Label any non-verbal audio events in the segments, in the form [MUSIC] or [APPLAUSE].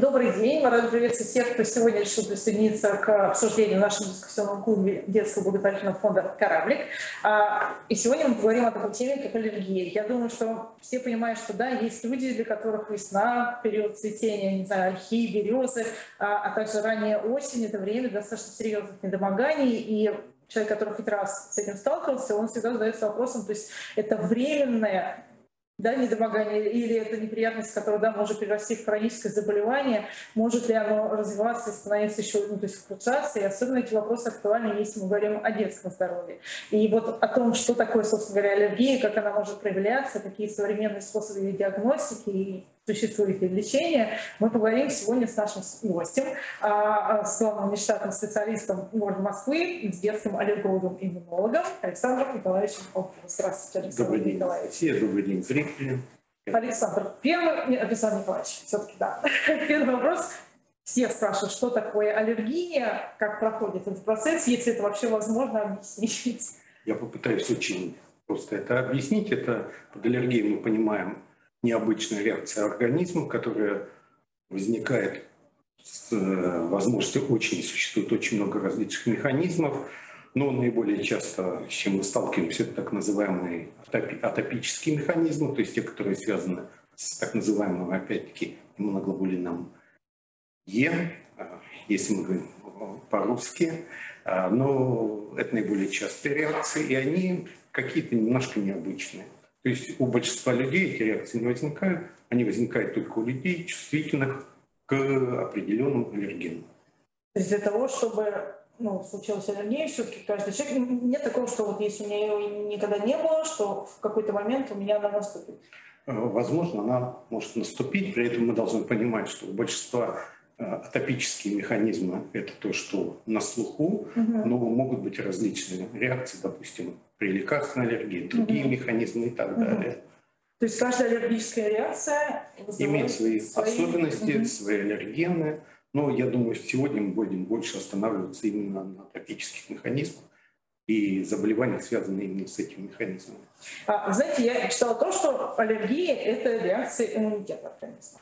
Добрый день. Мы рады приветствовать всех, кто сегодня решил присоединиться к обсуждению нашего дискуссионного клубе детского благотворительного фонда «Кораблик». А, и сегодня мы поговорим о такой теме, как аллергия. Я думаю, что все понимают, что да, есть люди, для которых весна, период цветения, не знаю, ольхи, березы, а, а также ранняя осень — это время достаточно серьезных недомоганий. И человек, который хоть раз с этим сталкивался, он всегда задается вопросом, то есть это временное да, недомогание, или это неприятность, которая да, может перерасти в хроническое заболевание, может ли оно развиваться и становиться еще, ну, то есть ухудшаться, и особенно эти вопросы актуальны, если мы говорим о детском здоровье. И вот о том, что такое, собственно говоря, аллергия, как она может проявляться, какие современные способы ее диагностики и существует ли лечение, мы поговорим сегодня с нашим гостем, а, а, с главным нештатным специалистом города Москвы, с детским аллергологом-иммунологом Александром Николаевичем. Здравствуйте, Александр добрый день. Николаевич. Все, добрый день, зрители. Александр, первый, нет, Александр Николаевич, все-таки да. [LAUGHS] Первый вопрос. Все спрашивают, что такое аллергия, как проходит этот процесс, если это вообще возможно объяснить. Я попытаюсь очень просто это объяснить. Это под аллергией мы понимаем необычная реакция организма, которая возникает с э, возможностью очень, существует очень много различных механизмов, но наиболее часто, с чем мы сталкиваемся, это так называемые атопические механизмы, то есть те, которые связаны с так называемым, опять-таки, иммуноглобулином Е, а, если мы говорим по-русски, а, но это наиболее частые реакции, и они какие-то немножко необычные. То есть у большинства людей эти реакции не возникают, они возникают только у людей, чувствительных к определенным аллергенам. То есть для того, чтобы ну, случилась аллергия, все-таки каждый человек, нет такого, что вот если у меня ее никогда не было, что в какой-то момент у меня она наступит. Э, возможно, она может наступить, при этом мы должны понимать, что у большинства э, атопические механизмы – это то, что на слуху, угу. но могут быть различные реакции, допустим, при лекарственной аллергии, другие угу. механизмы и так угу. далее. То есть каждая аллергическая реакция имеет свои, свои... особенности, угу. свои аллергены. Но я думаю, что сегодня мы будем больше останавливаться именно на тропических механизмах и заболеваниях, связанных именно с этими механизмами. А, знаете, я читала то, что аллергия – это реакция иммунитета организма.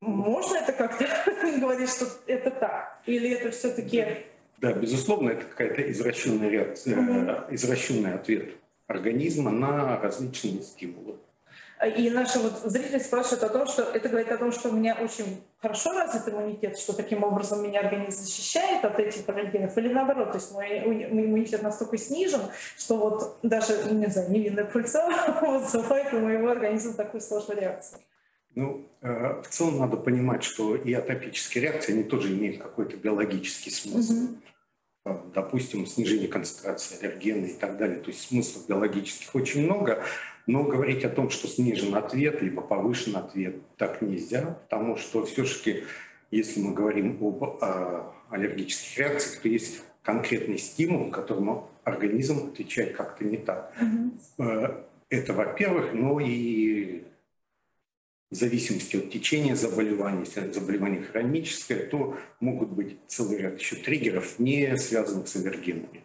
Можно это как-то [LAUGHS] говорить, что это так? Или это все-таки да, безусловно, это какая-то извращенная реакция, mm извращенный ответ организма на различные стимулы. И наши вот зрители спрашивают о том, что это говорит о том, что у меня очень хорошо развит иммунитет, что таким образом меня организм защищает от этих аллергенов, или наоборот, то есть мой иммунитет настолько снижен, что вот даже, не знаю, невинная пыльца [LAUGHS] вызывает у моего организма такую сложную реакцию. Ну, э, в целом надо понимать, что и атопические реакции, они тоже имеют какой-то биологический смысл. Угу. Допустим, снижение концентрации аллергена и так далее. То есть смыслов биологических очень много. Но говорить о том, что снижен ответ, либо повышен ответ, так нельзя, потому что все-таки, если мы говорим об э, аллергических реакциях, то есть конкретный стимул, которому организм отвечает как-то не так. Угу. Это, во-первых, но и в зависимости от течения заболевания, если заболевание хроническое, то могут быть целый ряд еще триггеров, не связанных с аллергенами.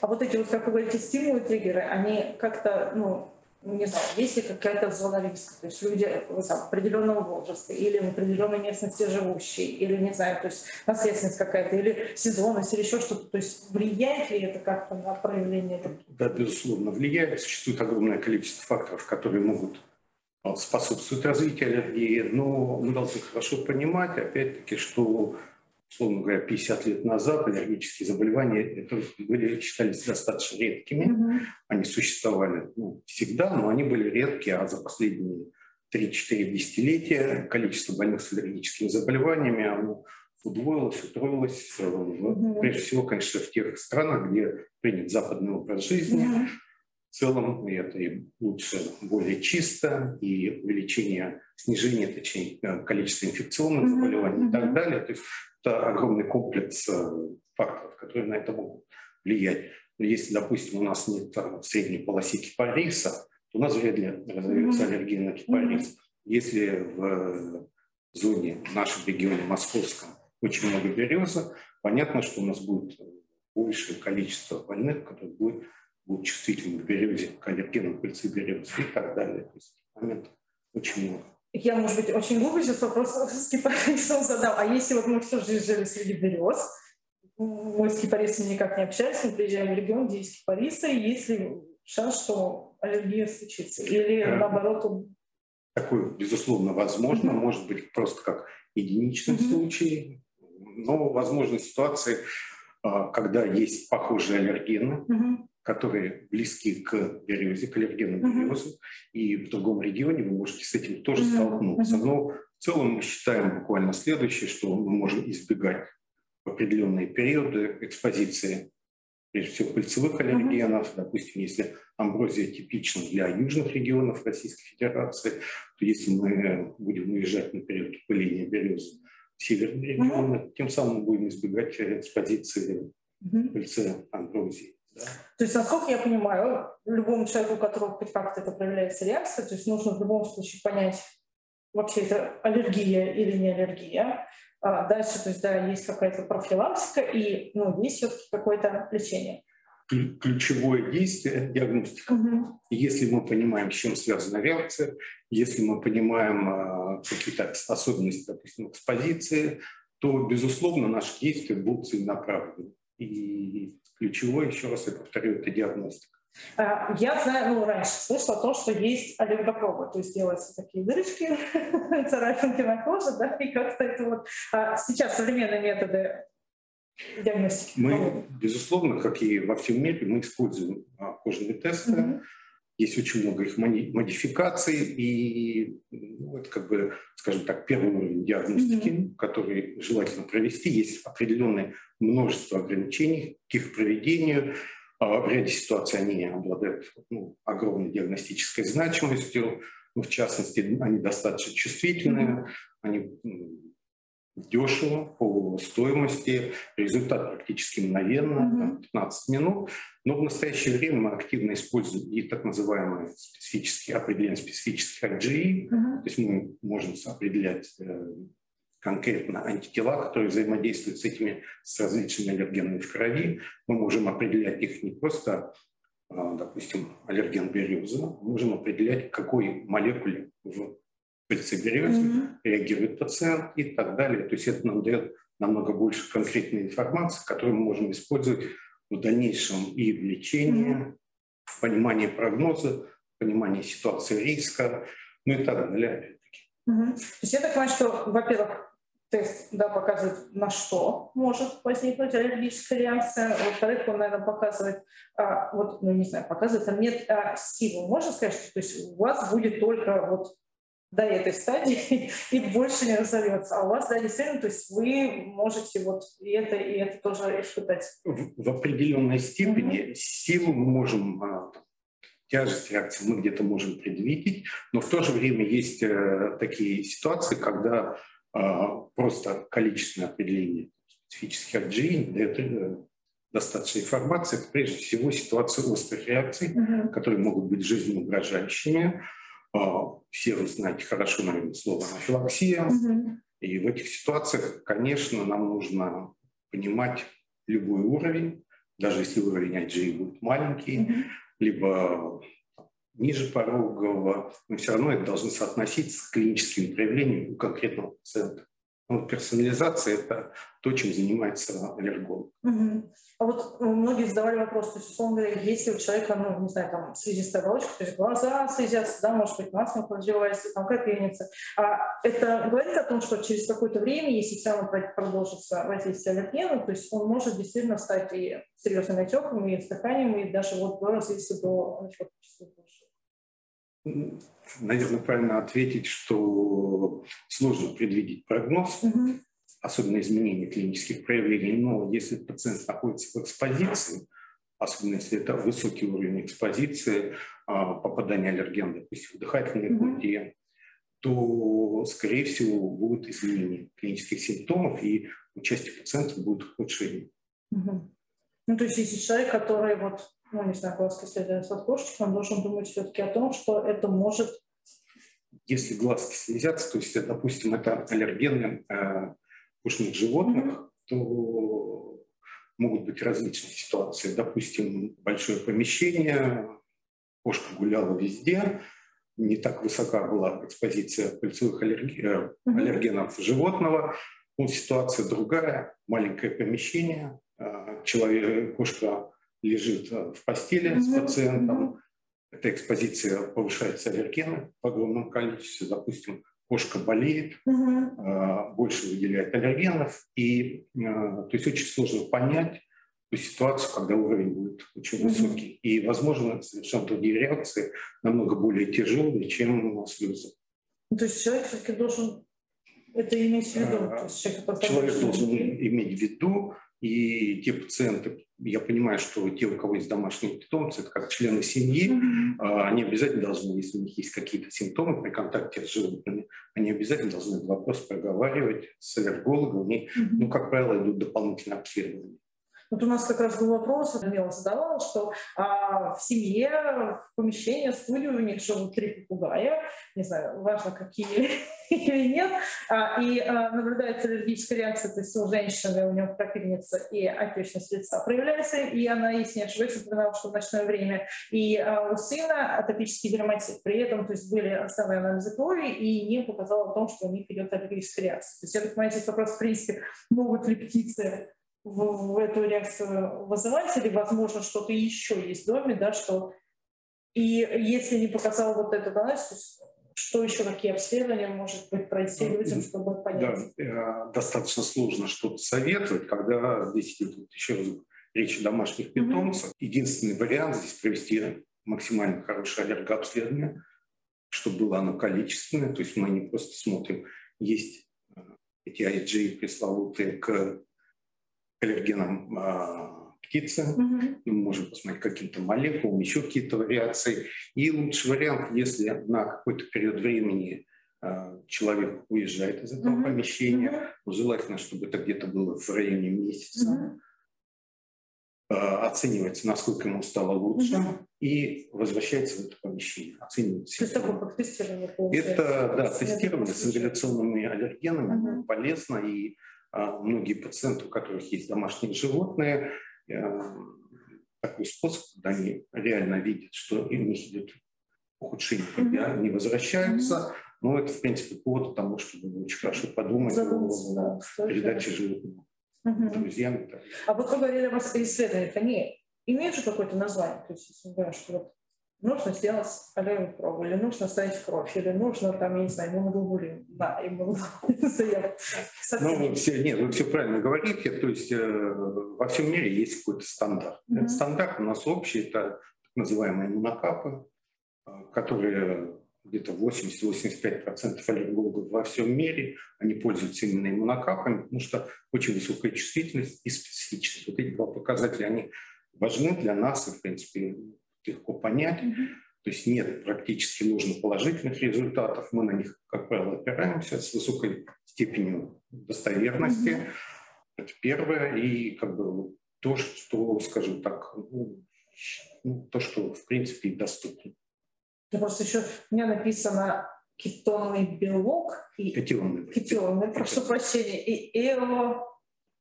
А вот эти вот, как вы говорите, стимулы, триггеры, они как-то, ну, не знаю, есть ли какая-то зона риска, то есть люди там, определенного возраста или в определенной местности живущие, или, не знаю, то есть наследственность какая-то, или сезонность, или еще что-то, то есть влияет ли это как-то на проявление? Да, безусловно, влияет. Существует огромное количество факторов, которые могут способствует развитию аллергии, но мы должны хорошо понимать, опять-таки, что, условно говоря, 50 лет назад аллергические заболевания это были, считались достаточно редкими. Mm-hmm. Они существовали ну, всегда, но они были редкие, а за последние 3-4 десятилетия количество больных с аллергическими заболеваниями оно удвоилось, утроилось. Mm-hmm. Прежде всего, конечно, в тех странах, где принят западный образ жизни, mm-hmm в целом это и лучше, более чисто, и увеличение, снижение, точнее, э, количества инфекционных заболеваний mm-hmm. и так далее. То есть это огромный комплекс э, факторов, которые на это могут влиять. Но если, допустим, у нас нет э, средней полосы кипариса, то у нас вряд ли разовьется mm-hmm. аллергия на кипарис. Mm-hmm. Если в зоне, в нашем регионе московском, очень много березы, понятно, что у нас будет большее количество больных, которые будут будут чувствительны к березе, к аллергенам пыльцы березы и так далее. То есть момент очень много. Я, может быть, очень глупый сейчас вопрос с кипарисом задал. А если вот мы все же жили среди берез, мы с кипарисами никак не общались, мы приезжаем в регион, где есть кипарисы, есть ли шанс, что аллергия случится? Или да. наоборот? Такое, безусловно, возможно. Mm-hmm. Может быть, просто как единичный mm-hmm. случай. Но возможны ситуации, а, когда есть похожие аллергены, mm-hmm которые близки к березе, к аллергенам uh-huh. березы, и в другом регионе вы можете с этим тоже uh-huh. столкнуться. Но в целом мы считаем буквально следующее, что мы можем избегать в определенные периоды экспозиции, прежде всего, пыльцевых аллергенов. Uh-huh. Допустим, если амброзия типична для южных регионов Российской Федерации, то если мы будем уезжать на период пыления березы в северные регионы, uh-huh. тем самым будем избегать экспозиции uh-huh. пыльцы амброзии. То есть, насколько я понимаю, любому человеку, у которого хоть как-то это проявляется реакция, то есть нужно в любом случае понять, вообще это аллергия или не аллергия. А дальше, то есть, да, есть какая-то профилактика и ну, есть все-таки какое-то лечение. Ключевое действие – диагностика. Угу. Если мы понимаем, с чем связана реакция, если мы понимаем э, какие-то особенности, допустим, экспозиции, то, безусловно, наши действия будут целенаправлены. И ключевое, еще раз я повторю, это диагностика. А, я знаю, ну, раньше слышала то, что есть аллергопробы, то есть делаются такие дырочки, [LAUGHS] царапинки на коже, да, и как-то это вот... А сейчас современные методы диагностики. Мы, безусловно, как и во всем мире, мы используем а, кожные тесты, mm-hmm. Есть очень много их модификаций, и ну, это как бы, скажем так, первый уровень диагностики, mm-hmm. который желательно провести. Есть определенное множество ограничений к их проведению. А в ряде ситуаций они обладают ну, огромной диагностической значимостью. Ну, в частности, они достаточно чувствительные, mm-hmm. они дешево по стоимости, результат практически мгновенно, mm-hmm. 15 минут. Но в настоящее время мы активно используем и так называемые специфические определения специфических IgE, mm-hmm. то есть мы можем определять э, конкретно антитела, которые взаимодействуют с этими, с различными аллергенами в крови. Мы можем определять их не просто, а, допустим, аллерген березы, мы можем определять, какой молекуле в пыльцеберез, mm-hmm. реагирует пациент и так далее. То есть это нам дает намного больше конкретной информации, которую мы можем использовать в дальнейшем и в лечении, mm-hmm. в понимании прогноза, в понимании ситуации риска, ну и так далее. Угу. То есть я так понимаю, что, во-первых, тест да, показывает, на что может возникнуть аллергическая реакция. Во-вторых, он, наверное, показывает, а, вот, ну, не знаю, показывает, а нет а, силы. Можно сказать, что то есть у вас будет только вот до этой стадии [LAUGHS] и больше не разовьется. А у вас, да, действительно, то есть вы можете вот и это, и это тоже испытать. В, в определенной степени mm-hmm. силу мы можем, а, тяжесть реакции мы где-то можем предвидеть, но в то же время есть э, такие ситуации, когда э, просто количественное определение специфических IgE дает э, достаточно информации. Это прежде всего ситуация острых реакций, mm-hmm. которые могут быть жизнеугрожающими, а, все вы знаете хорошо, наверное, слово анафилаксия. Угу. И в этих ситуациях, конечно, нам нужно понимать любой уровень, даже если уровень IgE будет маленький, угу. либо ниже порогового, мы все равно это должны соотноситься с клиническими проявлениями у конкретного пациента. Ну, персонализация – это то, чем занимается аллерголог. Угу. А вот ну, многие задавали вопрос, то есть, условно говоря, если у человека, ну, не знаю, там, слизистая оболочка, то есть глаза слезятся, да, может быть, насморк развивается, там, капельница, а это говорит о том, что через какое-то время, если все равно продолжится воздействие аллергена, то есть он может действительно стать и серьезным отеком, и стаканием, и даже вот до развития до антифактического наверное, правильно ответить, что сложно предвидеть прогноз, угу. особенно изменения клинических проявлений. Но если пациент находится в экспозиции, особенно если это высокий уровень экспозиции, а, попадания аллергена, допустим, в дыхательные пути, угу. то, скорее всего, будут изменения клинических симптомов, и у части пациентов будет ухудшение. Угу. Ну, то есть, если человек, который вот ну, не знаю, глазки слезятся от кошечки, он должен думать все-таки о том, что это может... Если глазки слезятся, то есть, допустим, это аллергены э, пушных животных, mm-hmm. то могут быть различные ситуации. Допустим, большое помещение, кошка гуляла везде, не так высока была экспозиция пыльцевых аллерги... аллергенов животного. Ну, ситуация другая, маленькое помещение, человек, кошка лежит в постели с пациентом, эта экспозиция повышается аллергены в огромном количестве. Допустим, кошка болеет, угу. больше выделяет аллергенов. И то есть очень сложно понять ту ситуацию, когда уровень будет очень угу. высокий. И, возможно, совершенно другие реакции, намного более тяжелые, чем слезы. Ну, то есть человек все-таки должен это иметь в виду? А, человек, человек должен иметь в виду, и те пациенты, я понимаю, что те, у кого есть домашние питомцы, это как члены семьи, mm-hmm. они обязательно должны, если у них есть какие-то симптомы при контакте с животными, они обязательно должны этот вопрос проговаривать с аллергологом. И, mm-hmm. ну, как правило, идут дополнительные обследования. Вот у нас как раз был вопрос, Данила задавала, что а, в семье, в помещении, в студии у них живут три попугая, не знаю, важно какие [LAUGHS] или нет, а, и а, наблюдается аллергическая реакция, то есть у женщины, у нее крапивница и отечность лица проявляется, и она, если не ошибаюсь, упоминала, что в ночное время, и а, у сына атопический дерматит, при этом то есть были основные анализы крови, и не показало о том, что у них идет аллергическая реакция. То есть я так понимаю, здесь вопрос, в принципе, могут ли птицы в, в эту реакцию вызывать, или, возможно, что-то еще есть в доме, да, что... И если не показал вот этот анализ, что еще, какие обследования, может быть, пройти ну, людям, чтобы понять? Да, э, достаточно сложно что-то советовать, когда здесь идет еще раз речь о домашних питомцах. Mm-hmm. Единственный вариант здесь провести максимально хорошее аллергообследование, чтобы было оно количественное, то есть мы не просто смотрим, есть э, эти IgE пресловутые к аллергенам э, птицы, mm-hmm. мы можем посмотреть каким-то молекулам, еще какие-то вариации. И лучший вариант, если на какой-то период времени э, человек уезжает из этого mm-hmm. помещения, mm-hmm. желательно, чтобы это где-то было в районе месяца, mm-hmm. э, оценивается, насколько ему стало лучше, mm-hmm. и возвращается в это помещение. Оценивается. То есть такое как тестирование Это, да, тестирование с ингаляционными аллергенами mm-hmm. полезно и а многие пациенты, у которых есть домашние животные, э, такой способ, когда они реально видят, что у них идет ухудшение, когда mm-hmm. они возвращаются. Mm-hmm. Но это, в принципе, повод к тому, чтобы очень хорошо подумать о да, передаче животных mm-hmm. друзьям. А вот вы говорили о исследованиях, они имеют же какое-то название? То есть, если говорим, что вот нужно сделать аллелевую пробу, или нужно ставить кровь, или нужно, там, я не знаю, иммуноглобулин. Да, иммуноглобулин. [LAUGHS] Ну, все, нет, вы все правильно говорите. То есть э, во всем мире есть какой-то стандарт. Mm-hmm. Этот стандарт у нас общий, это так называемые иммунокапы, э, которые где-то 80-85% аллергологов во всем мире, они пользуются именно иммунокапами, потому что очень высокая чувствительность и специфичность. Вот эти два показателя, они важны для нас, и, в принципе, легко понять. Mm-hmm. То есть нет практически нужных положительных результатов. Мы на них, как правило, опираемся с высокой степенью достоверности. Mm-hmm. Это первое. И как бы то, что, скажем так, ну, ну то, что в принципе доступно. Да просто еще у меня написано кетонный белок и кетионный, кетионный прошу прощения, и эво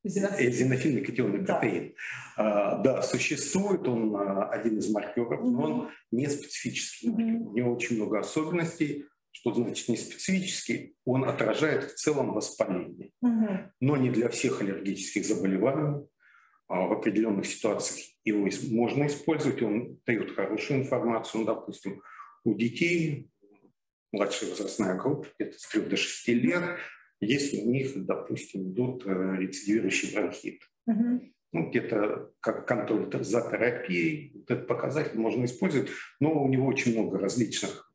Эозинофильный кетионный протеин. Да. А, да, существует, он а, один из маркеров, но он не специфический. mm У него очень много особенностей. Что значит не специфический? Он отражает в целом воспаление, mm но не для всех аллергических заболеваний. А в определенных ситуациях его можно использовать, он дает хорошую информацию, ну, допустим, у детей, младшая возрастная группа, где-то с 3 до 6 лет, если у них, допустим, идут э, рецидивирующий бронхит. Угу. Ну, где-то как контроль за терапией, вот этот показатель можно использовать, но у него очень много различных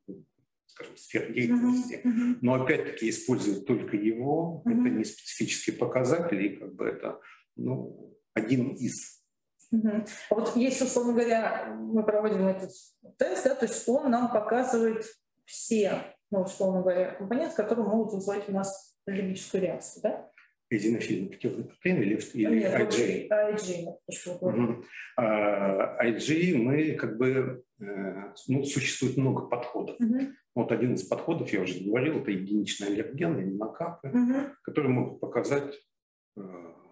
скажем, сфер деятельности. Uh-huh. Но опять-таки использовать только его, uh-huh. это не специфический показатель, и как бы это ну, один из. Uh-huh. А вот есть, условно говоря, мы проводим этот тест, да, то есть он нам показывает все, ну, условно говоря, компоненты, которые могут вызвать у нас аллергическую реакцию, да? Эзинофильный путевый протеин или, или Нет, IgA? IgA. Угу. IgA мы как бы, э, ну, существует много подходов. Угу. Вот один из подходов, я уже говорил, это единичные аллергены, иммунокапы, угу. которые могут показать э,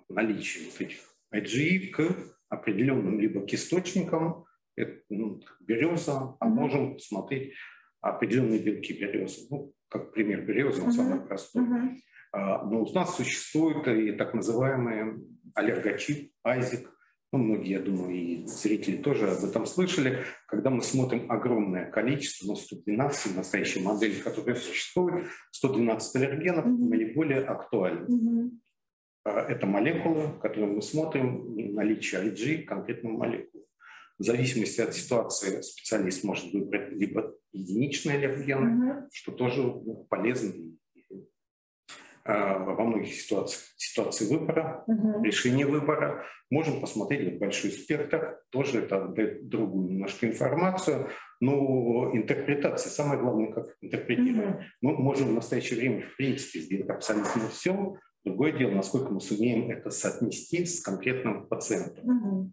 наличие вот этих IgE к определенным либо к источникам, это, ну, береза, а можем посмотреть определенные белки березы. Ну, как пример березы, он uh-huh. самый простой. Uh-huh. Но у нас существует и так называемый аллерготип, айзик. Ну, многие, я думаю, и зрители тоже об этом слышали. Когда мы смотрим огромное количество, ну, 112 настоящей модели, которые существуют, 112 аллергенов mm-hmm. наиболее актуальны. Mm-hmm. Это молекулы, которые мы смотрим, наличие IG конкретной молекулы. В зависимости от ситуации специалист может выбрать либо единичные аллергены, mm-hmm. что тоже полезно а, во многих ситуациях ситуации выбора, угу. решения выбора. Можем посмотреть большой спектр, тоже это дает другую немножко информацию, но интерпретация, самое главное, как интерпретировать. Угу. Мы можем в настоящее время, в принципе, сделать абсолютно все. Другое дело, насколько мы сумеем это соотнести с конкретным пациентом. Угу.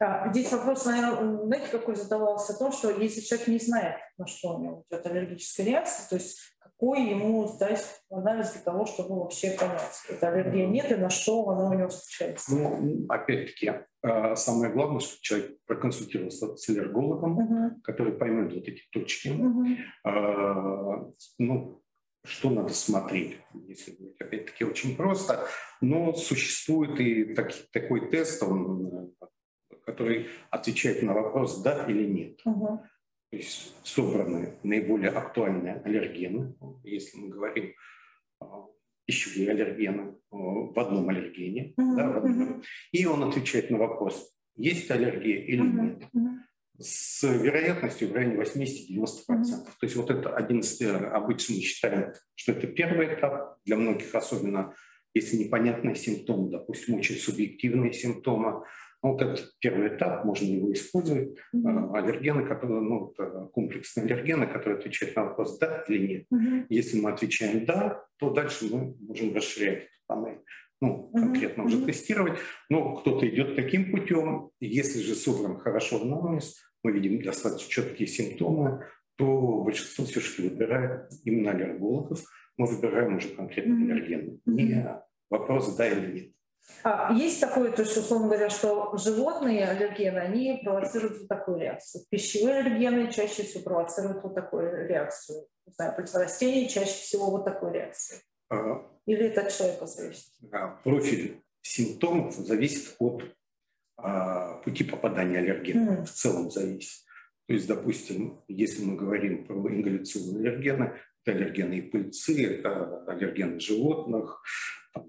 А, здесь вопрос, наверное, знаете, какой задавался, о том, что если человек не знает, на что у него идет аллергическая реакция, то есть какой ему сдать анализ для того, чтобы вообще понять, это аллергия нет и на что она у него встречается. Ну, опять-таки, а, самое главное, чтобы человек проконсультировался с аллергологом, uh-huh. который поймет вот эти точки. Uh-huh. Ну, что надо смотреть, если говорить, опять-таки, очень просто. Но существует и так, такой тест, он, который отвечает на вопрос «да» или «нет». Uh-huh то есть собраны наиболее актуальные аллергены, если мы говорим пищевые аллергены в одном аллергене. Mm-hmm. Да, в одном. И он отвечает на вопрос, есть аллергия или mm-hmm. нет. С вероятностью в районе 80-90%. Mm-hmm. То есть вот это 11, э, обычно мы считаем, что это первый этап. Для многих особенно, если непонятные симптомы, допустим, очень субъективные симптомы, ну, вот этот первый этап, можно его использовать. Mm-hmm. Аллергены, которые, ну, комплексные аллергены, которые отвечают на вопрос «да» или «нет». Mm-hmm. Если мы отвечаем «да», то дальше мы можем расширять эту панель. Ну, конкретно mm-hmm. уже тестировать. Но кто-то идет таким путем. Если же собран хорошо анамнез, мы видим достаточно четкие симптомы, то большинство все-таки выбирает именно аллергологов. Мы выбираем уже конкретно mm-hmm. аллергены. Не вопрос «да» или «нет». А, есть такое, то есть, условно говоря, что животные аллергены, они провоцируют вот такую реакцию. Пищевые аллергены чаще всего провоцируют вот такую реакцию. Не знаю, растения чаще всего вот такую реакцию. Ага. Или это от человека зависит? Профиль симптомов зависит от а, пути попадания аллергена. Mm. В целом зависит. То есть, допустим, если мы говорим про ингаляционные аллергены, это аллергены и пыльцы, это аллергены животных,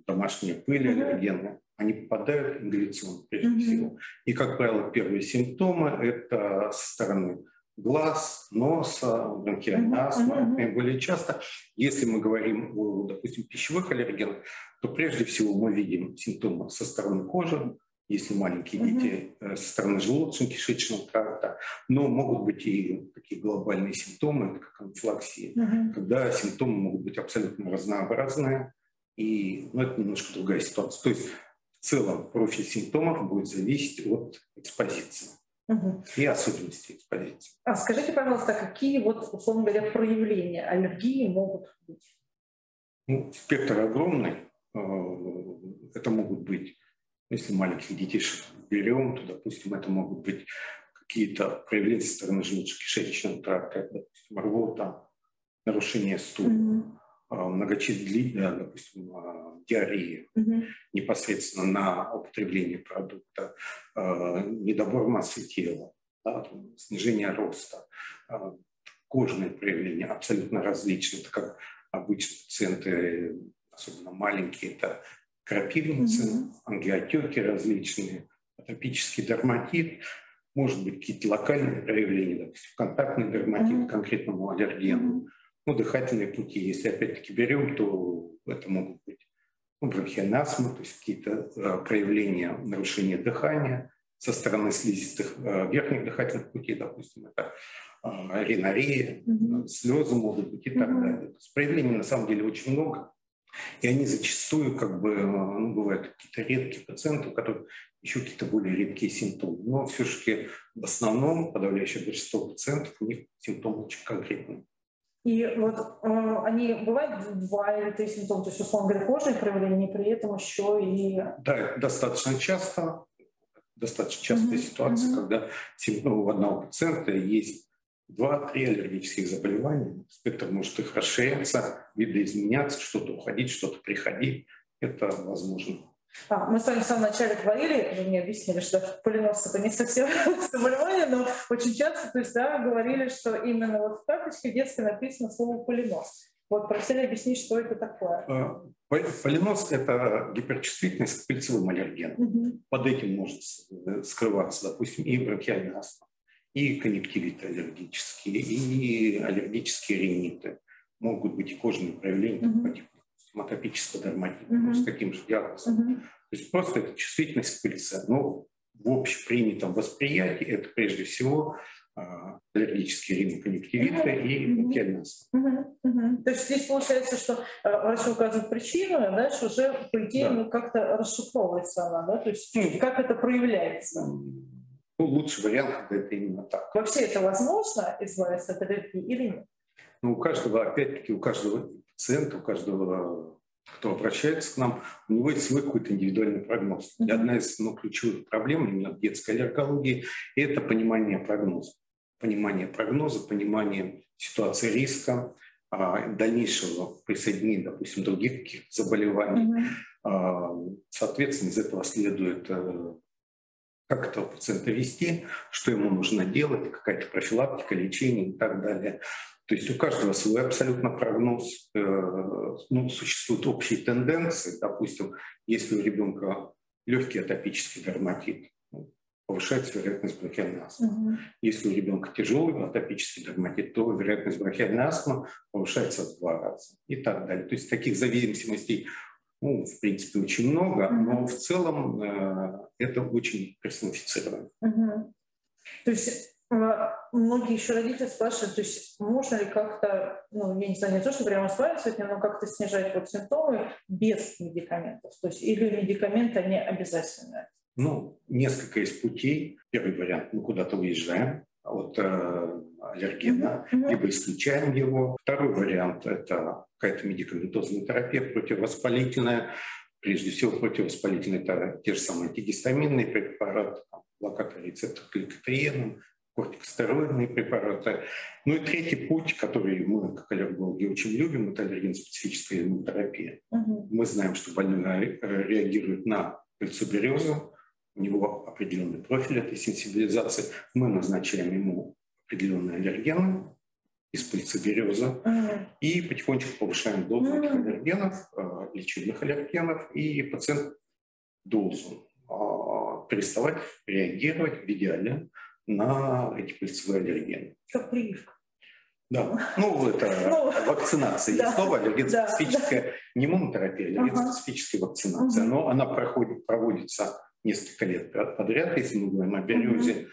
домашняя пыль, mm-hmm. аллергены, они попадают в ингаляцион прежде всего. И, как правило, первые симптомы – это со стороны глаз, носа, бронхиальная астма. Mm-hmm. Наиболее часто, если мы говорим о, допустим, пищевых аллергенах, то прежде всего мы видим симптомы со стороны кожи, если маленькие дети э, со стороны желудочно-кишечного тракта, но могут быть и такие глобальные симптомы, как анфилаксия, когда симптомы могут быть абсолютно разнообразные, и ну, это немножко другая ситуация. То есть в целом профиль симптомов будет зависеть от экспозиции угу. и особенностей экспозиции. А скажите, пожалуйста, какие вот, условно говоря, проявления аллергии могут быть? Ну, спектр огромный. Э, это могут быть, если маленьких детишек берем, то, допустим, это могут быть какие-то проявления со стороны желудочно-кишечного тракта, допустим, рвота, нарушение стула. Угу а, многочисленные, допустим, а, диареи угу. непосредственно на употребление продукта, а, недобор массы тела, да, снижение роста, кожные проявления абсолютно различные. Это как обычно пациенты, особенно маленькие, это крапивницы, угу. ангиотеки различные, атопический дерматит, может быть какие-то локальные проявления, допустим, контактный дерматит угу. конкретному аллергену. Ну, дыхательные пути, если опять-таки берем, то это могут быть ну, бронхиальная астма, то есть какие-то э, проявления нарушения дыхания со стороны слизистых э, верхних дыхательных путей, допустим, это э, ринария, mm-hmm. слезы могут быть и так mm-hmm. далее. То есть проявлений на самом деле очень много. И они зачастую, как бы, ну, бывают какие-то редкие пациенты, у которых еще какие-то более редкие симптомы. Но все-таки в основном подавляющее большинство пациентов, у них симптомы очень конкретные. И вот э, они бывают два или три симптома, то есть, условно говоря, кожные проявления, при этом еще и... Да, достаточно часто, достаточно частая mm-hmm. ситуация, mm-hmm. когда симптомы у одного пациента есть два-три аллергических заболевания. Спектр может их расширяться, видоизменяться, что-то уходить, что-то приходить. Это возможно. А, мы с вами в самом начале говорили, вы мне объяснили, что полинос это не совсем [LAUGHS] заболевание, но очень часто, то есть, да, говорили, что именно вот в карточке детской написано слово полинос. Вот просили объяснить, что это такое. А, полинос – это гиперчувствительность к пыльцевым аллергенам. Угу. Под этим может скрываться, допустим, и бронхиальная астма, и конъюнктивиты аллергические, и аллергические риниты. Могут быть и кожные проявления, угу. по типу атопического дерматита угу. с таким же диагнозом. Угу. То есть просто это чувствительность к пыльце. Но в общепринятом восприятии это прежде всего а, аллергические риноконъюнктивиты и. Угу. То есть здесь получается, что врач э, указывает причину, а дальше уже, по идее, да. ну, как-то расшифровывается она, да? То есть ну, как это проявляется? Ну, лучший вариант, когда это именно так. Вообще это возможно избавиться от аллергии или нет? Ну, у каждого, опять-таки, у каждого пациента, у каждого, кто обращается к нам, у него есть свой какой-то индивидуальный прогноз. И одна из ну, ключевых проблем именно в детской аллергологии – это понимание прогноза. Понимание прогноза, понимание ситуации риска, а, дальнейшего присоединения, допустим, других каких-то заболеваний. Mm-hmm. Соответственно, из этого следует э, как этого пациента вести, что ему нужно делать, какая-то профилактика, лечение и так далее. То есть у каждого свой абсолютно прогноз. Э, ну, существуют общие тенденции. Допустим, если у ребенка легкий атопический дерматит, ну, повышается вероятность бронхиальной астмы. Угу. Если у ребенка тяжелый атопический дерматит, то вероятность бронхиальной астмы повышается в два раза и так далее. То есть таких зависимостей, ну, в принципе, очень много, угу. но в целом э, это очень персонифицировано. Угу. То есть а, многие еще родители спрашивают, то есть можно ли как-то, ну, я не знаю, не то, что прямо него, но как-то снижать вот симптомы без медикаментов, то есть или медикаменты, они обязательны? Ну, несколько из путей. Первый вариант, мы куда-то уезжаем от э, аллергена, mm-hmm. либо исключаем его. Второй вариант – это какая-то медикаментозная терапия противовоспалительная, прежде всего противовоспалительные это те же самые антигистаминные препараты, блокатор рецептор гликотриеном, кортикостероидные препараты. Ну и третий путь, который мы, как аллергологи, очень любим, это аллерген-специфическая иммунотерапия. Угу. Мы знаем, что больной реагирует на пыльцоберезу, у него определенный профиль этой сенсибилизации. Мы назначаем ему определенные аллергены из пыльцеберезы угу. и потихонечку повышаем дозу угу. этих аллергенов, э, лечебных аллергенов, и пациент должен а, переставать реагировать в идеале на эти пыльцевые аллергены. Как прививка. Да, ну это ну, вакцинация. Есть слово аллерген-специфическая не иммунотерапия, аллерген-специфическая вакцинация, но она проходит, проводится несколько лет подряд, если мы говорим о березе.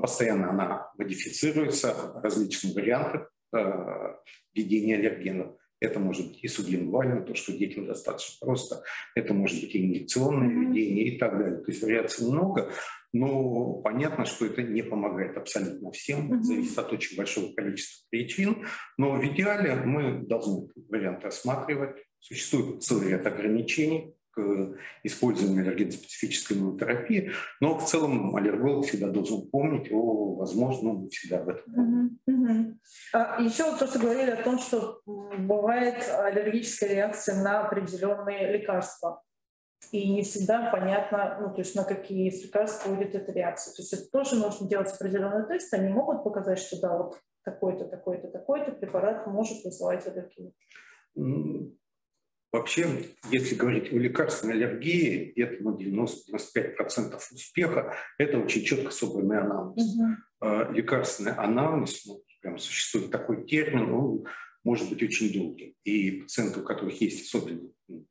Постоянно она модифицируется, различные варианты э, введения аллергенов. Это может быть и сублингвально, то, что детям достаточно просто. Это может быть и инъекционное введение и так далее. То есть вариаций много. Но понятно, что это не помогает абсолютно всем, mm-hmm. зависит от очень большого количества причин. Но в идеале мы должны варианты рассматривать. Существует целый ряд ограничений к использованию аллерген-специфической иммунотерапии, но в целом аллерголог всегда должен помнить о возможном, всегда об этом. Mm-hmm. Mm-hmm. А еще то, что говорили о том, что бывает аллергическая реакция на определенные лекарства и не всегда понятно, ну, то есть на какие лекарства будет эта реакция. То есть это тоже нужно делать определенный тест. Они могут показать, что да, вот такой-то, такой-то, такой-то препарат может вызывать аллергию. Вообще, если говорить о лекарственной аллергии, где-то ну, 90-95% успеха – это очень четко собранный анамнез. Угу. Лекарственный анамнез, ну, прям существует такой термин, он может быть очень долгим. И пациенты, у которых есть особенно ну,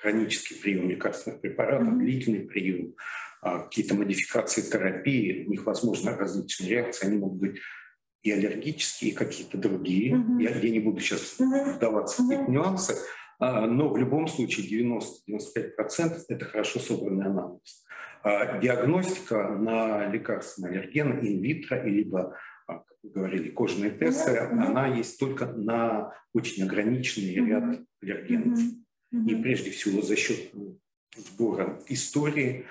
хронический прием лекарственных препаратов, mm-hmm. длительный прием, а, какие-то модификации терапии, у них возможны различные реакции, они могут быть и аллергические, и какие-то другие. Mm-hmm. Я, я не буду сейчас mm-hmm. вдаваться в эти нюансы, а, но в любом случае 90-95% это хорошо собранный анализ. А, диагностика на лекарственные аллергены инвитро, либо как вы говорили, кожные тесты, mm-hmm. она есть только на очень ограниченный mm-hmm. ряд аллергенов. Mm-hmm. И прежде всего за счет сбора истории,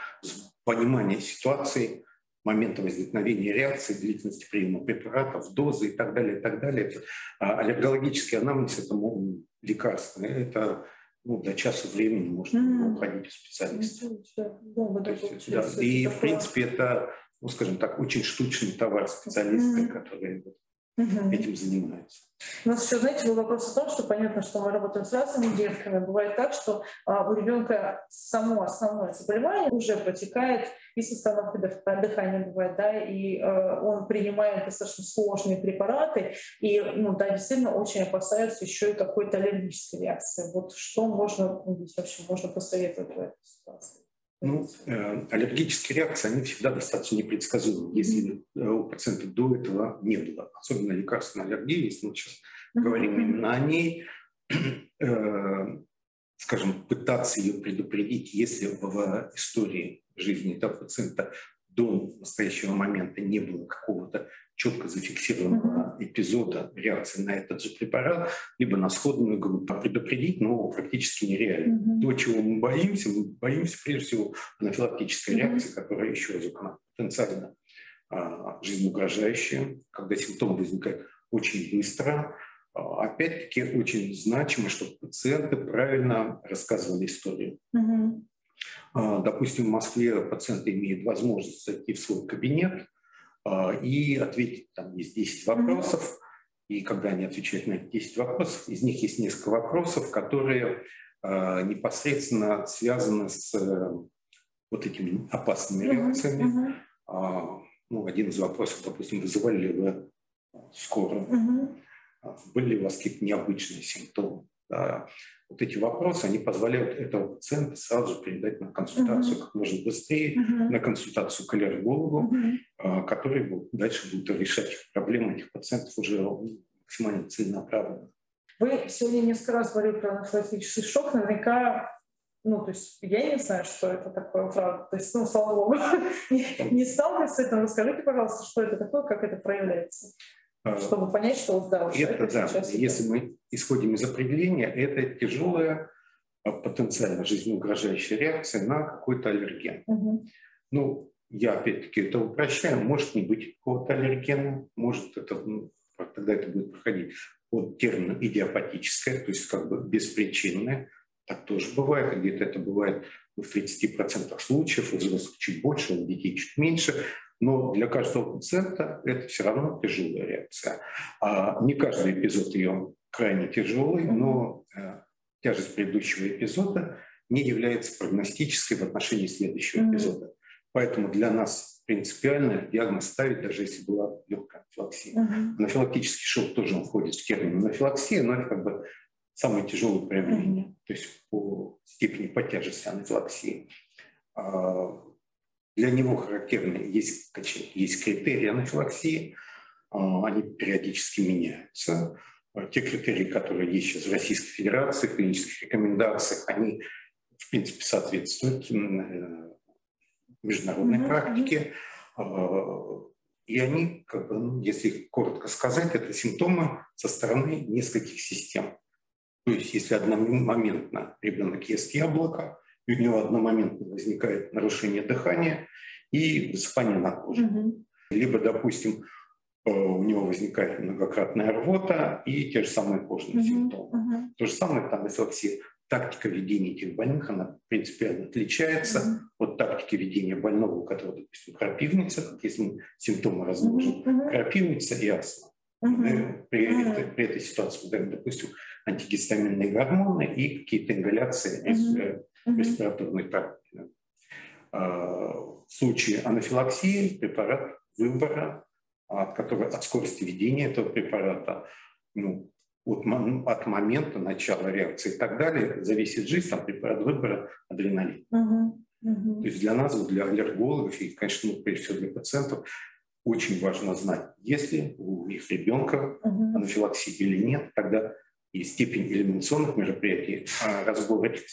понимания ситуации, момента возникновения реакции, длительности приема препаратов, дозы и так далее, и так далее. А аллергологический анамнез – это ну, лекарство. Это ну, до часа времени можно mm-hmm. уходить у специалиста. Mm-hmm. Да, да, и, в принципе, это, ну, скажем так, очень штучный товар специалисты, mm-hmm. которые угу. этим занимаются. У нас еще, знаете, был вопрос о том, что понятно, что мы работаем с разными детками. Бывает так, что а, у ребенка само основное заболевание уже протекает и с остановкой дыхания бывает, да, и э, он принимает достаточно сложные препараты, и, ну, да, действительно очень опасаются еще и какой-то аллергической реакции. Вот что можно, ну, вообще можно посоветовать в этой ситуации? Ну, э, аллергические реакции, они всегда достаточно непредсказуемы, если э, у пациента до этого не было. Особенно лекарственная аллергия, если мы сейчас говорим именно о ней, [CLEARS THROAT] э, скажем, пытаться ее предупредить, если в истории жизни этого пациента до настоящего момента не было какого-то четко зафиксированного эпизода реакции на этот же препарат, либо на сходную группу. А предупредить, но практически нереально. Mm-hmm. То, чего мы боимся, мы боимся прежде всего анафилактической mm-hmm. реакции, которая, еще раз, она потенциально а, жизнеугрожающая, когда симптомы возникают очень быстро. А, опять-таки очень значимо, чтобы пациенты правильно рассказывали историю. Mm-hmm. А, допустим, в Москве пациенты имеют возможность зайти в свой кабинет, а, и ответить, там есть 10 вопросов, и когда они отвечают на эти 10 вопросов, из них есть несколько вопросов, которые а, непосредственно связаны с э, вот этими опасными реакциями. Ну, один из вопросов, допустим, вызывали ли вы скорую, были ли у вас какие-то необычные симптомы. Вот эти вопросы, они позволяют этого пациента сразу же передать на консультацию uh-huh. как можно быстрее, uh-huh. на консультацию к аллергологу, uh-huh. который дальше будет решать проблемы этих пациентов уже максимально целенаправленно. Вы сегодня несколько раз говорили про анафилактический шок. Наверняка ну, то есть я не знаю, что это такое, правда. То есть, ну, слава богу, [LAUGHS] не, не сталкиваюсь с этим. Расскажите, пожалуйста, что это такое, как это проявляется. А, чтобы понять, что да, это, это да, сейчас если мы исходим из определения, это тяжелая а, потенциально жизнеугрожающая реакция на какой-то аллерген. Угу. Ну, я опять-таки это упрощаю, может не быть какого-то аллергена, может это, ну, тогда это будет проходить под термином идиопатическое, то есть как бы беспричинное. Так тоже бывает, где-то это бывает в 30% случаев, у взрослых чуть больше, у детей чуть меньше но для каждого пациента это все равно тяжелая реакция. А не каждый эпизод ее крайне тяжелый, но э, тяжесть предыдущего эпизода не является прогностической в отношении следующего mm-hmm. эпизода. Поэтому для нас принципиально диагноз ставить, даже если была легкая анафилаксия. Mm-hmm. Анафилактический шок тоже входит в термин анафилаксия, но это как бы самое тяжелое проявление, mm-hmm. то есть по степени по тяжести анафилаксии. А, для него характерны есть, есть критерии анафилаксии, а, они периодически меняются. А, те критерии, которые есть сейчас в Российской Федерации, в клинических рекомендациях, они, в принципе, соответствуют э, международной mm-hmm. практике. А, и они, как бы, ну, если коротко сказать, это симптомы со стороны нескольких систем. То есть если одномоментно ребенок ест яблоко, и у него одномоментно возникает нарушение дыхания и высыпание на коже. Угу. Либо, допустим, э, у него возникает многократная рвота и те же самые кожные угу. симптомы. Угу. То же самое там эфлоксия. Тактика ведения этих больных, она принципиально отличается угу. от тактики ведения больного, у которого, допустим, крапивница, как если мы симптомы разложим, угу. крапивница и астма. Угу. При. Этой, при этой ситуации, допустим, антигистаминные гормоны и какие-то ингаляции угу респираторной практики. В случае анафилаксии препарат выбора, от, которого, от скорости ведения этого препарата, ну, от, от момента начала реакции и так далее, зависит жизнь, там препарат выбора адреналин. Угу, угу. То есть для нас, для аллергологов и, конечно, ну, прежде всего для пациентов, очень важно знать, есть ли у их ребенка угу. анафилаксия или нет, тогда и степень элиминационных мероприятий, а разбор этих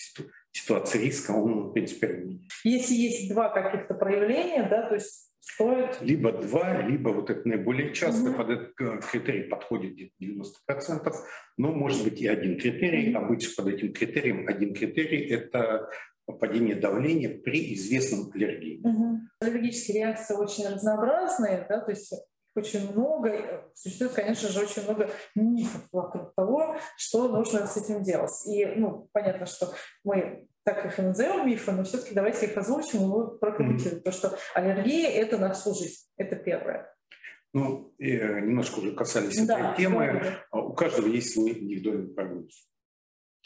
ситуации риска, он принципиально Если есть два каких-то проявления, да, то есть стоит... Либо два, либо вот это наиболее часто угу. под этот критерий подходит где-то 90%, но может быть и один критерий. Угу. Обычно под этим критерием один критерий – это падение давления при известном аллергии. Угу. Аллергические реакции очень разнообразные, да, то есть очень много, существует, конечно же, очень много мифов вокруг того, что нужно с этим делать. И, ну, понятно, что мы так их и назовем мифы, но все-таки давайте их озвучим и прокомментируем. Mm-hmm. Потому что аллергия — это на всю жизнь, это первое. Ну, и э, немножко уже касались да, этой темы. Да, да. У каждого есть свой индивидуальный прогноз.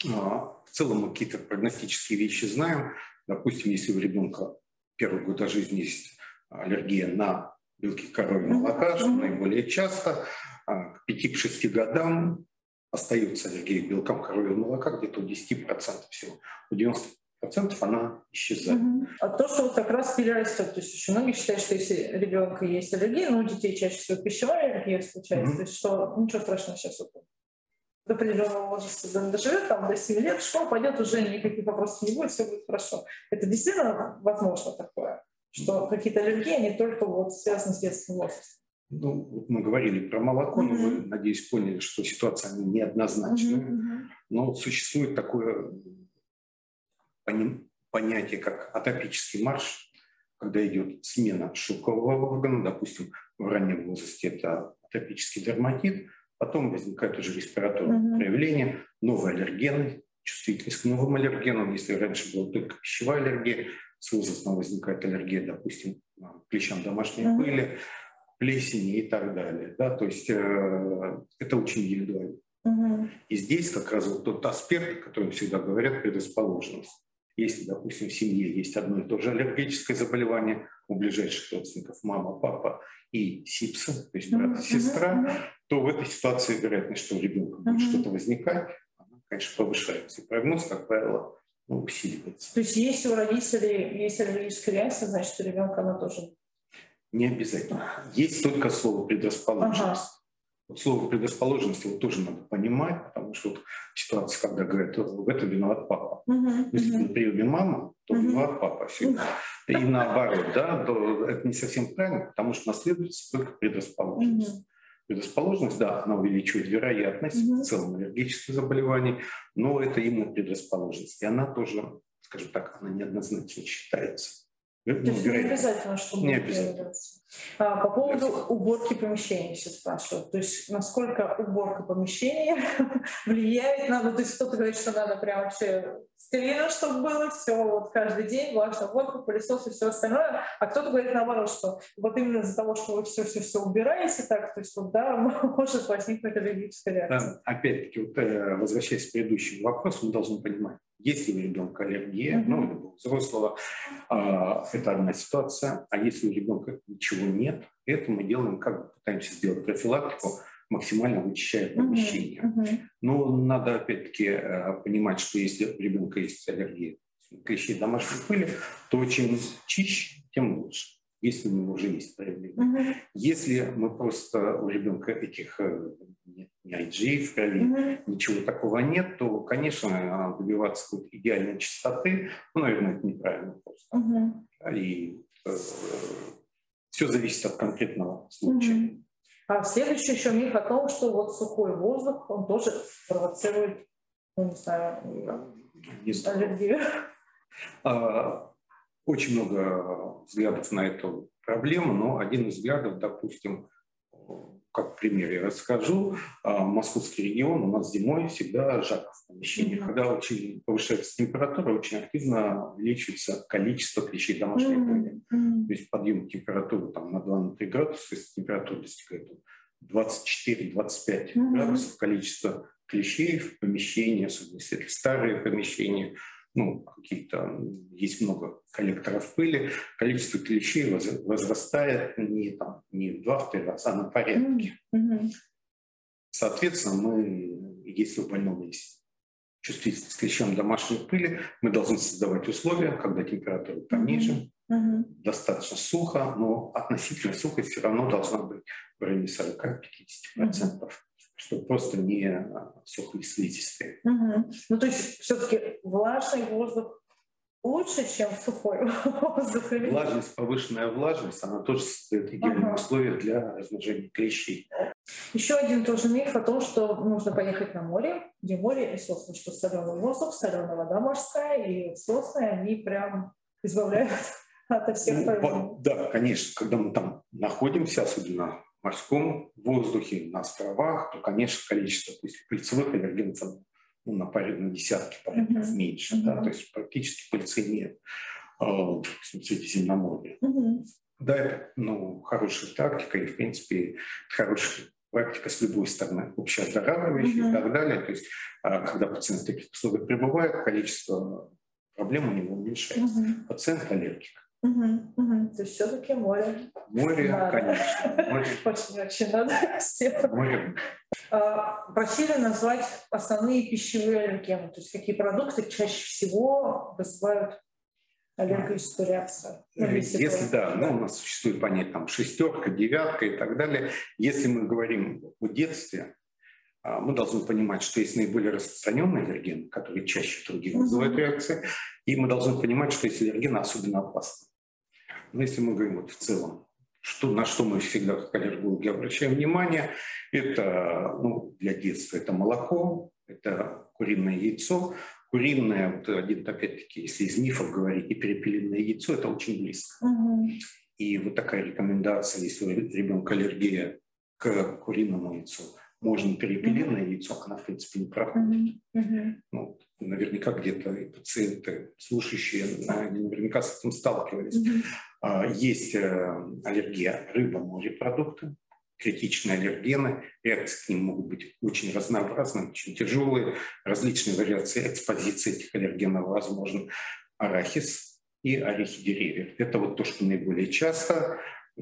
А, в целом мы какие-то прогностические вещи знаем. Допустим, если у ребенка первого года жизни есть аллергия на белки коровьего молока, что наиболее часто, а, к 5-6 годам остается аллергия к белкам коровьего молока где-то у 10% всего. У 90% она исчезает. Угу. А то, что вот как раз перерастет, то есть очень многие считают, что если ребенка есть аллергия, но у детей чаще всего пищевая аллергия случается, угу. то есть что ничего страшного сейчас вот до определенного возраста доживет, там, до 7 лет, школу пойдет, уже никаких вопросов не будет, все будет хорошо. Это действительно возможно такое, что какие-то аллергии, они только вот связаны с детским возрастом. Ну, мы говорили про молоко, но вы, надеюсь, поняли, что ситуация неоднозначная. Mm-hmm. Но существует такое понятие, как атопический марш, когда идет смена шелкового органа, допустим, в раннем возрасте это атопический дерматит, потом возникают уже респираторные mm-hmm. проявления, новые аллергены, чувствительность к новым аллергенам. Если раньше была только пищевая аллергия, с возрастом возникает аллергия, допустим, клещам домашней mm-hmm. пыли, плесени и так далее. Да? То есть э, это очень индивидуально. Угу. И здесь как раз вот тот аспект, о котором всегда говорят, предрасположенность. Если, допустим, в семье есть одно и то же аллергическое заболевание у ближайших родственников, мама, папа и сипсы, то есть брат и сестра, mm то в этой ситуации вероятность, что у ребенка будет mm что-то возникать, она, конечно, повышается. И прогноз, как правило, усиливается. То есть если у родителей есть аллергическая реакция, значит, у ребенка она тоже не обязательно. Есть только слово предрасположенность. Ага. Вот слово предрасположенность его тоже надо понимать, потому что вот ситуация, когда говорят, в этом виноват папа. Угу, Если угу. на приеме мама, то угу. виноват папа всегда. И [LAUGHS] наоборот, да, то это не совсем правильно, потому что наследуется только предрасположенность. Угу. Предрасположенность, да, она увеличивает вероятность угу. в целом аллергических заболеваний, но это именно предрасположенность. И она тоже, скажем так, она неоднозначно считается. Есть не обязательно, чтобы не обязательно. А, по поводу уборки помещений все спрашивают. То есть насколько уборка помещения [LAUGHS] влияет на... То есть кто-то говорит, что надо прям вообще стерильно, чтобы было все вот каждый день, влажная уборка, пылесос и все остальное. А кто-то говорит наоборот, что вот именно из-за того, что вы все-все-все убираете так, то есть вот да, [LAUGHS] может возникнуть аллергическая реакция. Да, опять-таки, вот, э, возвращаясь к предыдущему вопросу, мы должны понимать, если у ребенка аллергия, ну, или у взрослого, э, это одна ситуация, а если у ребенка ничего нет, это мы делаем, как пытаемся сделать профилактику, максимально вычищая помещение. Mm-hmm. Mm-hmm. Но надо опять-таки э, понимать, что если у ребенка есть аллергия клещей домашней пыли, то чем чище, тем лучше если у него уже есть проявление. Mm-hmm. Если мы просто у ребенка этих э, ни IGA в крови, ничего такого нет, то, конечно, добиваться какой-то идеальной чистоты, ну, наверное, это неправильно просто. Mm-hmm. И э, все зависит от конкретного случая. Mm-hmm. А следующий еще миф о том, что вот сухой воздух, он тоже провоцирует, ну, не знаю, не аллергию. А, очень много взглядов на эту проблему, но один из взглядов, допустим, как пример я расскажу, а, московский регион у нас зимой всегда жарко в помещении. Mm-hmm. Когда очень повышается температура, очень активно увеличивается количество клещей домашней пыли. Mm-hmm. То есть подъем температуры там, на 2-3 градуса, если температура достигает 24-25 mm-hmm. градусов, количество клещей в помещении, особенно если это старые помещения, ну, какие-то, есть много коллекторов пыли, количество клещей возрастает не, там, не в два-три раза, а на порядке. Mm-hmm. Соответственно, мы, если у больного есть чувствительность к клещам домашней пыли, мы должны создавать условия, когда температура пониже, mm-hmm. достаточно сухо, но относительно сухость все равно должна быть в районе 40-50%. Mm-hmm что просто не сухослизистые. Угу. Ну, то есть все-таки влажный воздух лучше, чем сухой воздух? Влажность, повышенная влажность, она тоже создает идеальные ага. условия для размножения клещей. Еще один тоже миф о том, что нужно поехать на море, где море и сосны, что соленый воздух, соленая вода морская и сосны, они прям избавляют от всех ну, проблем. Да, конечно, когда мы там находимся, особенно морском воздухе, на островах, то, конечно, количество пусть пыльцевых аллергенов ну, на паре на десятки параметров mm-hmm. меньше, mm-hmm. да, то есть практически пыльцы нет э, в Средиземноморье. Mm-hmm. Да, это ну, хорошая тактика, и, в принципе, хорошая практика с любой стороны, общеоздоравливающая mm-hmm. и так далее. То есть, а, когда пациент в таких условиях пребывает, количество проблем у него уменьшается. Mm-hmm. Пациент аллергик. Угу, угу. То есть все-таки море. Море, [LAUGHS] надо. конечно. Очень-очень надо всем. Море. А, просили назвать основные пищевые аллергены, то есть какие продукты чаще всего вызывают аллергическую реакцию. Ну, э, если да, ну, у нас существует понятие там шестерка, девятка и так далее. Если мы говорим о детстве, а, мы должны понимать, что есть наиболее распространенные аллергены, которые чаще других вызывают реакции, и мы должны понимать, что есть аллергены особенно опасны. Но если мы говорим вот в целом, что, на что мы всегда как аллергологи обращаем внимание, это ну, для детства это молоко, это куриное яйцо. Куриное, вот один, опять-таки, если из мифов говорить, и перепелиное яйцо, это очень близко. Угу. И вот такая рекомендация, если у ребенка аллергия к куриному яйцу, можно перепелиное mm-hmm. яйцо, она, в принципе, не проходит. Mm-hmm. Ну, наверняка где-то и пациенты, слушающие, наверняка с этим сталкивались. Mm-hmm. Есть э, аллергия рыба, морепродукты, критичные аллергены, реакции к ним могут быть очень разнообразны, очень тяжелые, различные вариации экспозиции этих аллергенов возможны. Арахис и орехи деревьев. Это вот то, что наиболее часто а,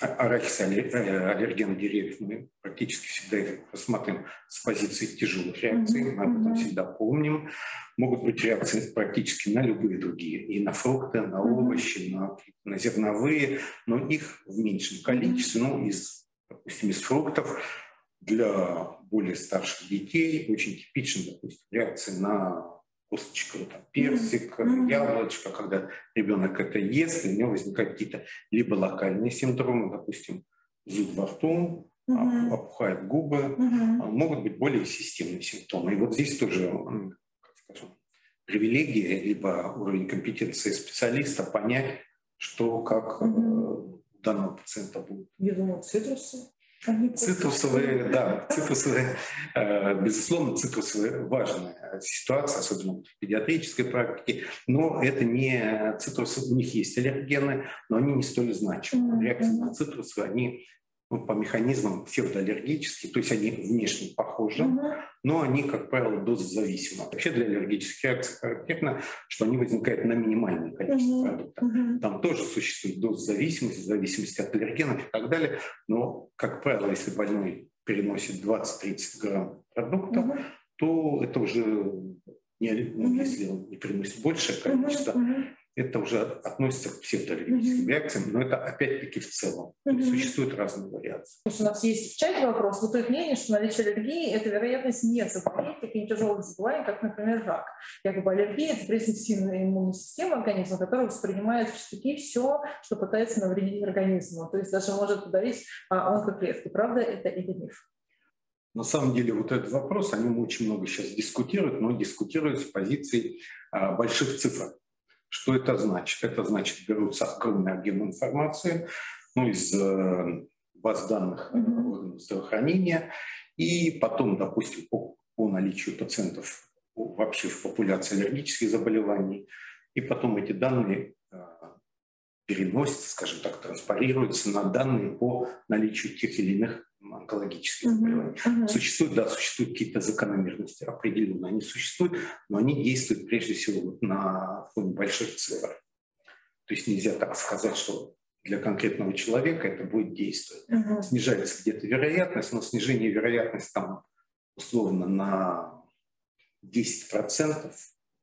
арахис э, аллерген деревьев мы практически всегда их рассматриваем с позиции тяжелых реакций, мы об этом всегда помним. Могут быть реакции практически на любые другие, и на фрукты, на овощи, на, на зерновые, но их в меньшем количестве. Ну, из, допустим, из фруктов для более старших детей очень типична, допустим, реакция на косточка, там, персик, mm-hmm. яблочко, когда ребенок это ест, и у него возникают какие-то либо локальные синдромы, допустим, зуд во рту, mm-hmm. опухают губы, mm-hmm. могут быть более системные симптомы. И вот здесь тоже, как скажем, привилегия, либо уровень компетенции специалиста понять, что как mm-hmm. данного пациента будет. Я думаю, цитрусы. Цитрусовые, да, цитрусовые, э, безусловно, цитрусовые важная ситуация, особенно в педиатрической практике, но это не цитрусы, у них есть аллергены, но они не столь значимы. Реакции на цитрусы, они ну, по механизмам псевдоаллергические, то есть они внешне похожи, угу. но они, как правило, дозозависимы. Вообще для аллергических реакций характерно, что они возникают на минимальное количество угу. продукта. Угу. Там тоже существует дозозависимость, в зависимости от аллергенов и так далее, но, как правило, если больной переносит 20-30 грамм продукта, угу. то это уже, не, ну, угу. если он не переносит большее количество, угу это уже относится к псевдоаллергическим mm-hmm. реакциям, но это опять-таки в целом. Mm-hmm. Существуют разные вариации. У нас есть в чате вопрос. Вот их мнение, что наличие аллергии – это вероятность не заболеть такими тяжелыми заболеваниями, как, например, рак. Якобы аллергия – это признак сильной иммунной системы организма, которая воспринимает в штыки все, что пытается навредить организму. То есть даже может ударить а, онкоклетки. Правда это или миф? На самом деле вот этот вопрос, о нем очень много сейчас дискутируют, но дискутируют с позиции а, больших цифр. Что это значит? Это значит, берутся огромный объем информации ну, из э, баз данных mm-hmm. здравоохранения, и потом, допустим, по, по наличию пациентов вообще в популяции аллергических заболеваний, и потом эти данные э, переносятся, скажем так, транспарируются на данные по наличию тех или иных онкологических заболеваний. Uh-huh. Uh-huh. Существуют, да, существуют какие-то закономерности, определенно они существуют, но они действуют прежде всего вот на фоне больших цифр. То есть нельзя так сказать, что для конкретного человека это будет действовать. Uh-huh. Снижается где-то вероятность, но снижение вероятности там условно на 10%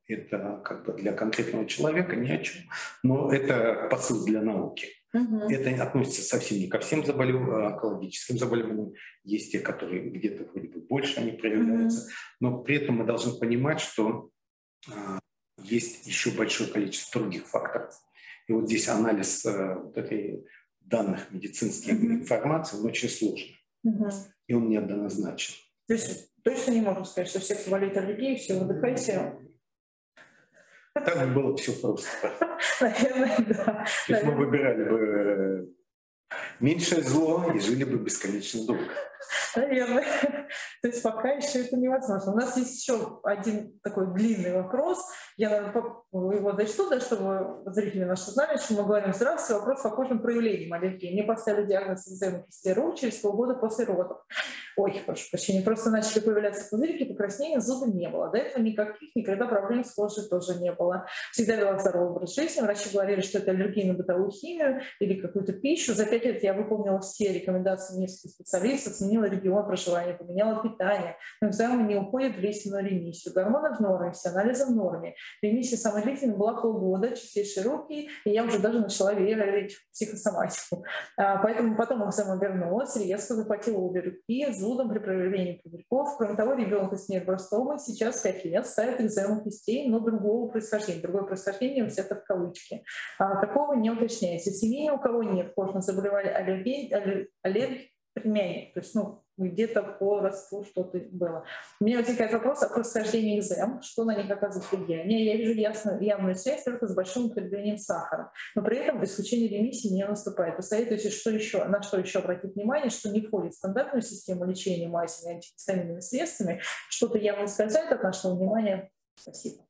это как бы для конкретного человека ни о чем. Но это посыл для науки. Угу. Это относится совсем не ко всем заболев... онкологическим заболеваниям. Есть те, которые где-то вроде бы больше они проявляются. Угу. Но при этом мы должны понимать, что а, есть еще большое количество других факторов. И вот здесь анализ э, вот этой данных медицинских mm-hmm. информации, он очень сложный. Mm-hmm. И он неоднозначен. То есть точно не можно сказать, что все, кто болеет аллергией, все выдыхайте. Так было все просто. [LAUGHS] Наверное, да. То есть мы выбирали бы э, меньшее зло и жили бы бесконечно долго. Наверное. [LAUGHS] То есть пока еще это невозможно. У нас есть еще один такой длинный вопрос. Я, его зачту, да, чтобы зрители наши знали, что мы говорим здравствуйте, вопрос по кожным проявлениям аллергии. Мне поставили диагноз экземы кисти рук через полгода после родов. Ой, прошу прощения, просто начали появляться пузырики, покраснения, зубы не было. До этого никаких, никогда проблем с кожей тоже не было. Всегда вела здоровый образ жизни. Врачи говорили, что это аллергия на бытовую химию или какую-то пищу. За пять лет я выполнила все рекомендации нескольких специалистов, сменила регион проживания, поменяла питание. Но экзамен не уходит в лестную ремиссию. Гормоны в норме, все анализы в норме. Ремиссия самая длительная была полгода, чистейшие руки, и я уже даже начала верить в психосоматику. А, поэтому потом экзамен вернулась, резко захватила обе руки, зудом при проявлении пузырьков. Кроме того, ребенка с нейробрастомой сейчас 5 лет ставит экзему кистей, но другого происхождения. Другое происхождение взято в кавычки. А, такого не уточняется. В семье у кого нет кожного заболевания аллергии, аллергии племянник, то есть ну, где-то по родству что-то было. У меня возникает вопрос о происхождении экзем, что на них оказывает влияние. Я вижу ясную, явную связь только с большим употреблением сахара, но при этом исключение ремиссии не наступает. Посоветуйте, что еще, на что еще обратить внимание, что не входит в стандартную систему лечения мазями антигистаминными средствами, что-то явно ускользает от нашего внимания. Спасибо.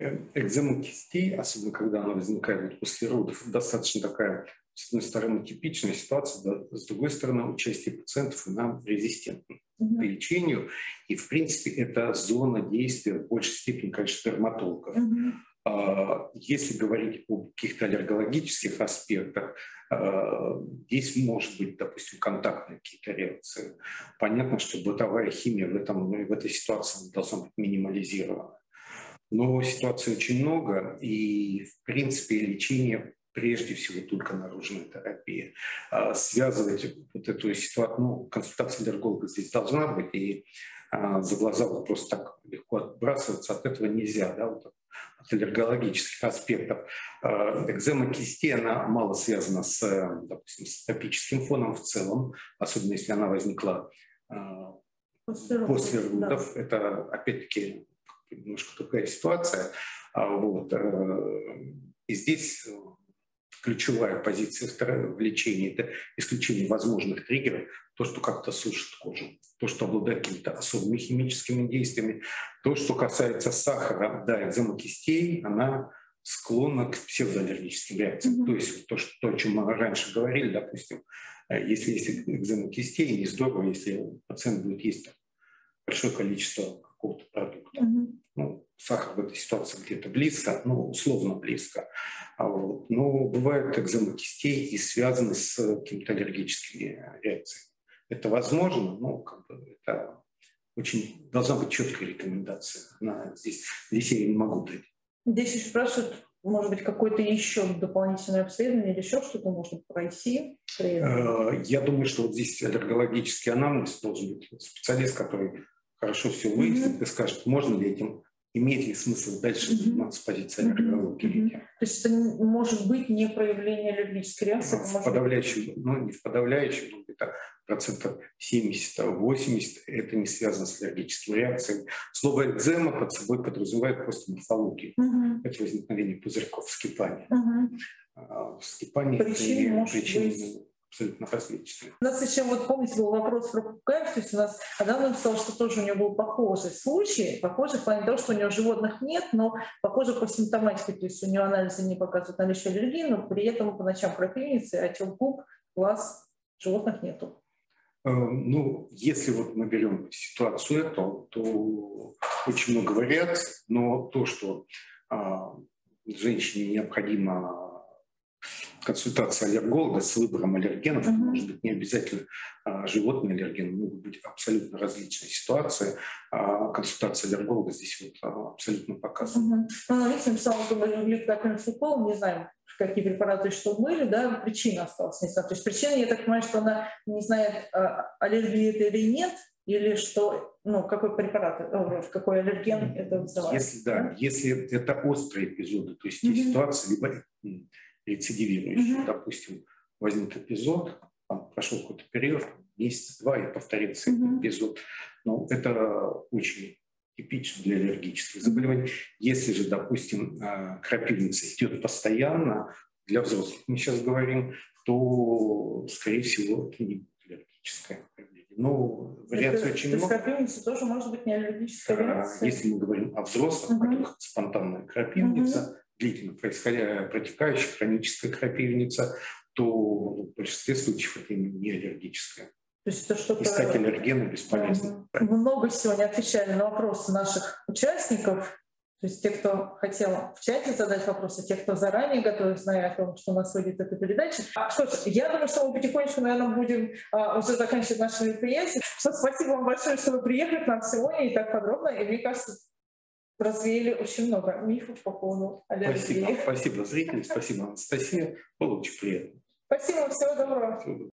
Э, экзема кистей, особенно когда она возникает после родов, достаточно такая с одной стороны, типичная ситуация, да, с другой стороны, участие пациентов нам резистентны mm-hmm. к лечению. И, в принципе, это зона действия в большей степени, конечно, дерматологов. Mm-hmm. Если говорить о каких-то аллергологических аспектах, а, здесь может быть, допустим, контактные какие-то реакции. Понятно, что бытовая химия в, этом, в этой ситуации должна быть минимализирована. Но ситуаций очень много, и, в принципе, лечение прежде всего только наружная терапия. А, связывать вот эту ситуацию, ну, консультация аллерголога здесь должна быть, и а, за глаза вот просто так легко отбрасываться от этого нельзя, да, вот от аллергологических аспектов. А, экзема кисти, она мало связана с, допустим, с топическим фоном в целом, особенно если она возникла после, после родов. Да. Это, опять-таки, немножко другая ситуация. Вот. Э, и здесь ключевая позиция в лечении – это исключение возможных триггеров, то, что как-то сушит кожу, то, что обладает какими-то особыми химическими действиями. То, что касается сахара, да, экзема кистей, она склонна к псевдоаллергическим реакциям. Mm-hmm. То есть то, что, то, о чем мы раньше говорили, допустим, э, если есть экзема кистей, не здорово, если пациент будет есть большое количество какого-то продукта. Mm-hmm. Сахар в этой ситуации где-то близко, ну, условно близко. А вот. Но бывают экземы кистей и связаны с какими-то аллергическими реакциями. Это возможно, но как бы это очень должна быть четкая рекомендация. Она здесь, здесь я не могу дать. Здесь еще спрашивают, может быть, какое-то еще дополнительное обследование или еще что-то можно пройти? Э, я думаю, что вот здесь аллергологический анамнез должен быть специалист, который хорошо все выяснит mm-hmm. и скажет, можно ли этим имеет ли смысл дальше заниматься позицией аллергологии? То есть это может быть не проявление аллергической реакции? В подавляющем, ну не в подавляющем, но где-то процентов 70-80 это не связано с аллергическими реакциями. Слово экзема под собой подразумевает просто морфологию. Угу. Это возникновение пузырьков, вскипания. Угу. Вскипание причины, причины абсолютно различные. У нас еще, вот помните, был вопрос про есть у нас Адам написал, что тоже у него был похожий случай, похожий в плане того, что у него животных нет, но похоже по симптоматике, то есть у него анализы не показывают наличие аллергии, но при этом по ночам крапивницы, отек губ, глаз, животных нету. Э, ну, если вот мы берем ситуацию эту, то очень много вариаций, но то, что а, женщине необходимо консультация аллерголога с выбором аллергенов, mm-hmm. может быть не обязательно а, животные аллергены, могут быть абсолютно различные ситуации. А консультация аллерголога здесь вот а, абсолютно показана. Mm-hmm. Ну, Алиса написала, что глюкофенфипол, не знаю, какие препараты что были, да, причина осталась не То есть причина, я так понимаю, что она не знает, а, аллергии это или нет, или что ну, какой препарат, э, какой аллерген это вызывает. Если, да, если это острые эпизоды, то есть mm-hmm. ситуация либо рецидивирующая, mm-hmm. допустим, возник эпизод, там прошел какой-то период, месяц-два, и повторится mm-hmm. этот эпизод. Но это очень типично для аллергических заболеваний. Если же, допустим, а, крапивница идет постоянно, для взрослых мы сейчас говорим, то, скорее всего, это не аллергическое ну, вариаций очень много. крапивница тоже может быть не аллергическая реакция? Если мы говорим о взрослых, угу. у которых спонтанная крапивница, угу. Длительно происходя, протекающая хроническая крапивница, то в большинстве случаев это не аллергическая. То есть это что-то... Искать аллергены бесполезно. Мы много сегодня отвечали на вопросы наших участников. То есть те, кто хотел в чате задать вопросы, те, кто заранее готовы, зная о том, что у нас выйдет эта передача. А, что ж, я думаю, что мы потихонечку, наверное, будем а, уже заканчивать наше мероприятие. Что спасибо вам большое, что вы приехали к нам сегодня и так подробно. И мне кажется, развеяли очень много мифов по поводу аллергии. Спасибо, спасибо зрители, спасибо, Анастасия. Было очень приятно. Спасибо, всего доброго. Всего доброго.